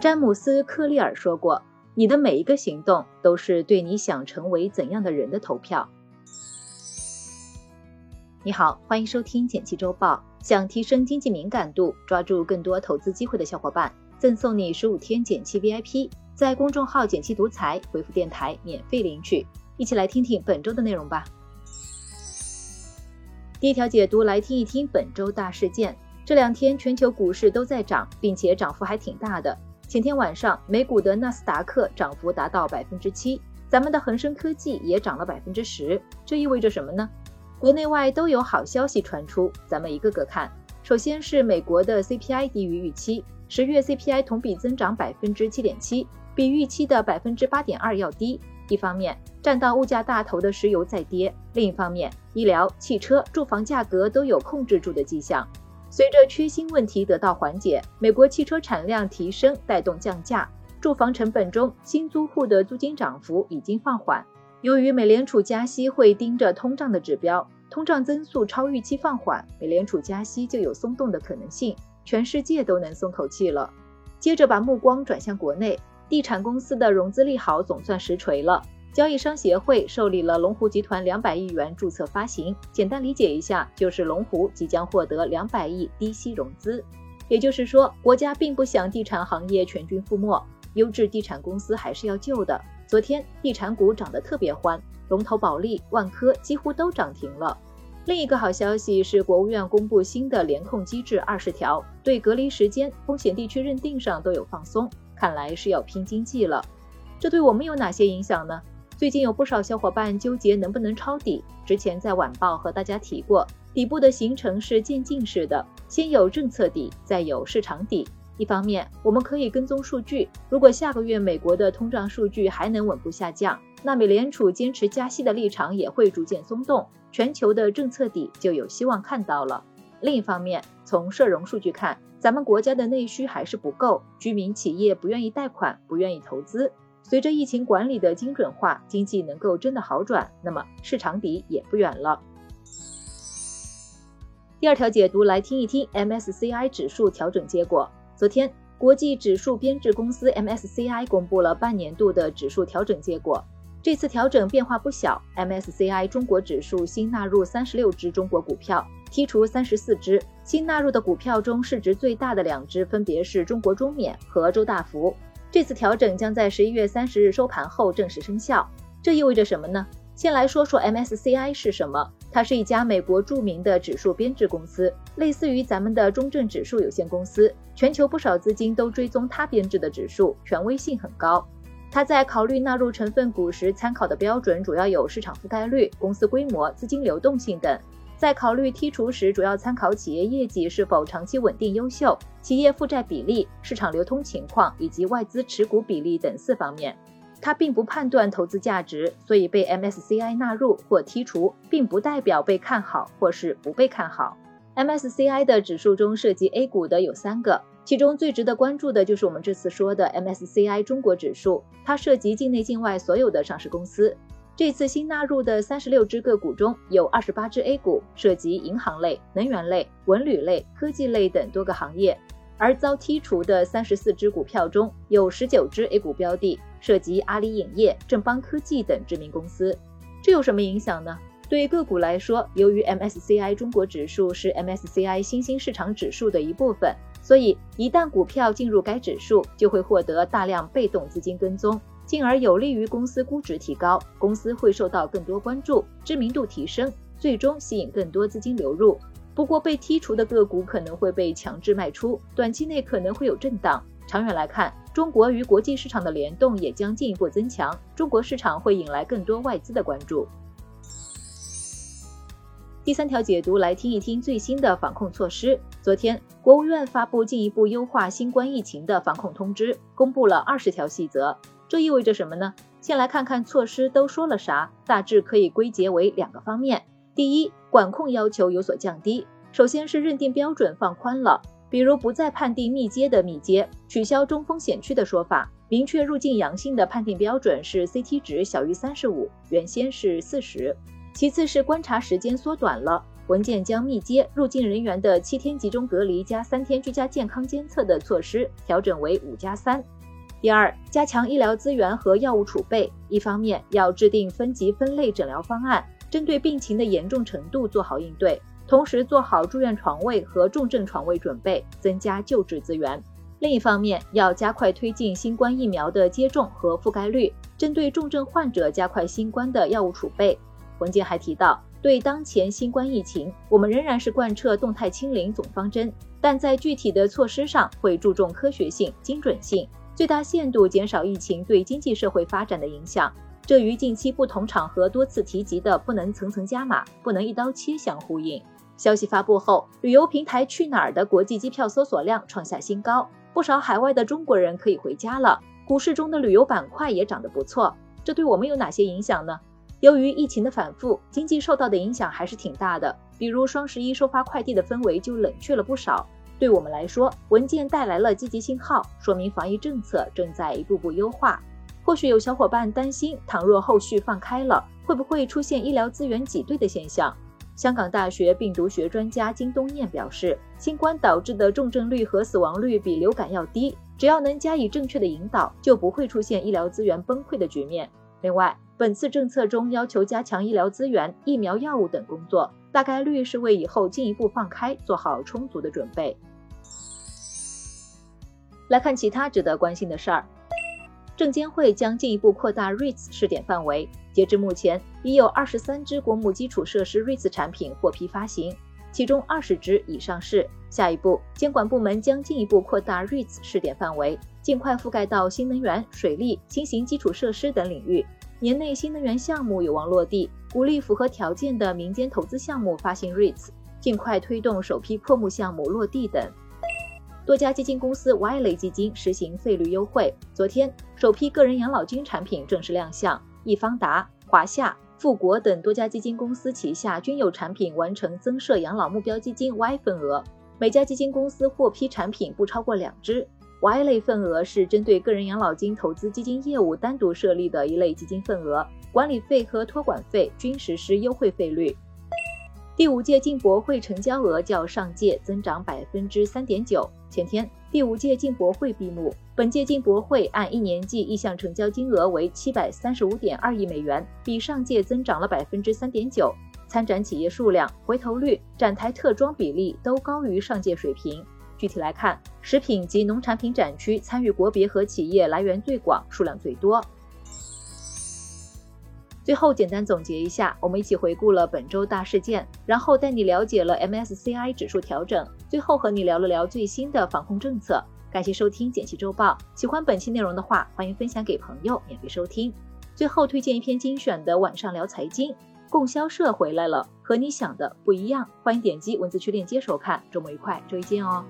詹姆斯·克利尔说过：“你的每一个行动都是对你想成为怎样的人的投票。”你好，欢迎收听简七周报。想提升经济敏感度，抓住更多投资机会的小伙伴，赠送你十五天简七 VIP，在公众号“简七独裁回复“电台”免费领取。一起来听听本周的内容吧。第一条解读，来听一听本周大事件。这两天全球股市都在涨，并且涨幅还挺大的。前天晚上，美股的纳斯达克涨幅达到百分之七，咱们的恒生科技也涨了百分之十。这意味着什么呢？国内外都有好消息传出，咱们一个个看。首先是美国的 CPI 低于预期，十月 CPI 同比增长百分之七点七，比预期的百分之八点二要低。一方面，占到物价大头的石油在跌；另一方面，医疗、汽车、住房价格都有控制住的迹象。随着缺芯问题得到缓解，美国汽车产量提升带动降价，住房成本中新租户的租金涨幅已经放缓。由于美联储加息会盯着通胀的指标，通胀增速超预期放缓，美联储加息就有松动的可能性，全世界都能松口气了。接着把目光转向国内，地产公司的融资利好总算实锤了。交易商协会受理了龙湖集团两百亿元注册发行，简单理解一下，就是龙湖即将获得两百亿低息融资。也就是说，国家并不想地产行业全军覆没，优质地产公司还是要救的。昨天地产股涨得特别欢，龙头保利、万科几乎都涨停了。另一个好消息是，国务院公布新的联控机制二十条，对隔离时间、风险地区认定上都有放松，看来是要拼经济了。这对我们有哪些影响呢？最近有不少小伙伴纠结能不能抄底，之前在晚报和大家提过，底部的形成是渐进式的，先有政策底，再有市场底。一方面，我们可以跟踪数据，如果下个月美国的通胀数据还能稳步下降，那美联储坚持加息的立场也会逐渐松动，全球的政策底就有希望看到了。另一方面，从社融数据看，咱们国家的内需还是不够，居民企业不愿意贷款，不愿意投资。随着疫情管理的精准化，经济能够真的好转，那么市场底也不远了。第二条解读，来听一听 MSCI 指数调整结果。昨天，国际指数编制公司 MSCI 公布了半年度的指数调整结果。这次调整变化不小，MSCI 中国指数新纳入三十六只中国股票，剔除三十四只。新纳入的股票中，市值最大的两只分别是中国中免和周大福。这次调整将在十一月三十日收盘后正式生效。这意味着什么呢？先来说说 MSCI 是什么。它是一家美国著名的指数编制公司，类似于咱们的中证指数有限公司。全球不少资金都追踪它编制的指数，权威性很高。它在考虑纳入成分股时，参考的标准主要有市场覆盖率、公司规模、资金流动性等。在考虑剔除时，主要参考企业业绩是否长期稳定优秀、企业负债比例、市场流通情况以及外资持股比例等四方面。它并不判断投资价值，所以被 MSCI 纳入或剔除，并不代表被看好或是不被看好。MSCI 的指数中涉及 A 股的有三个，其中最值得关注的就是我们这次说的 MSCI 中国指数，它涉及境内境外所有的上市公司。这次新纳入的三十六只个股中有二十八只 A 股，涉及银行类、能源类、文旅类、科技类等多个行业。而遭剔除的三十四只股票中有十九只 A 股标的，涉及阿里影业、正邦科技等知名公司。这有什么影响呢？对个股来说，由于 MSCI 中国指数是 MSCI 新兴市场指数的一部分，所以一旦股票进入该指数，就会获得大量被动资金跟踪，进而有利于公司估值提高，公司会受到更多关注，知名度提升，最终吸引更多资金流入。不过，被剔除的个股可能会被强制卖出，短期内可能会有震荡。长远来看，中国与国际市场的联动也将进一步增强，中国市场会引来更多外资的关注。第三条解读，来听一听最新的防控措施。昨天，国务院发布进一步优化新冠疫情的防控通知，公布了二十条细则。这意味着什么呢？先来看看措施都说了啥，大致可以归结为两个方面。第一，管控要求有所降低。首先是认定标准放宽了，比如不再判定密接的密接，取消中风险区的说法，明确入境阳性的判定标准是 CT 值小于三十五，原先是四十。其次是观察时间缩短了，文件将密接入境人员的七天集中隔离加三天居家健康监测的措施调整为五加三。第二，加强医疗资源和药物储备。一方面要制定分级分类诊疗方案，针对病情的严重程度做好应对，同时做好住院床位和重症床位准备，增加救治资源。另一方面，要加快推进新冠疫苗的接种和覆盖率，针对重症患者加快新冠的药物储备。文件还提到，对当前新冠疫情，我们仍然是贯彻动态清零总方针，但在具体的措施上会注重科学性、精准性，最大限度减少疫情对经济社会发展的影响。这与近期不同场合多次提及的“不能层层加码，不能一刀切”相呼应。消息发布后，旅游平台去哪儿的国际机票搜索量创下新高。不少海外的中国人可以回家了，股市中的旅游板块也涨得不错，这对我们有哪些影响呢？由于疫情的反复，经济受到的影响还是挺大的。比如双十一收发快递的氛围就冷却了不少。对我们来说，文件带来了积极信号，说明防疫政策正在一步步优化。或许有小伙伴担心，倘若后续放开了，会不会出现医疗资源挤兑的现象？香港大学病毒学专家金东彦表示，新冠导致的重症率和死亡率比流感要低，只要能加以正确的引导，就不会出现医疗资源崩溃的局面。另外，本次政策中要求加强医疗资源、疫苗、药物等工作，大概率是为以后进一步放开做好充足的准备。来看其他值得关心的事儿。证监会将进一步扩大 REITs 试点范围。截至目前，已有二十三只国募基础设施 REITs 产品获批发行，其中二十只已上市。下一步，监管部门将进一步扩大 REITs 试点范围，尽快覆盖到新能源、水利、新型基础设施等领域。年内新能源项目有望落地，鼓励符合条件的民间投资项目发行 REITs，尽快推动首批扩募项目落地等。多家基金公司 Y 类基金实行费率优惠。昨天，首批个人养老金产品正式亮相，易方达、华夏、富国等多家基金公司旗下均有产品完成增设养老目标基金 Y 份额，每家基金公司获批产品不超过两只。Y 类份额是针对个人养老金投资基金业务单独设立的一类基金份额，管理费和托管费均实施优惠费率。第五届进博会成交额较上届增长百分之三点九。前天，第五届进博会闭幕。本届进博会按一年计意向成交金额为七百三十五点二亿美元，比上届增长了百分之三点九。参展企业数量、回头率、展台特装比例都高于上届水平。具体来看，食品及农产品展区参与国别和企业来源最广，数量最多。最后简单总结一下，我们一起回顾了本周大事件，然后带你了解了 MSCI 指数调整，最后和你聊了聊最新的防控政策。感谢收听简析周报，喜欢本期内容的话，欢迎分享给朋友免费收听。最后推荐一篇精选的晚上聊财经，供销社回来了，和你想的不一样，欢迎点击文字区链接收看。周末愉快，周一见哦。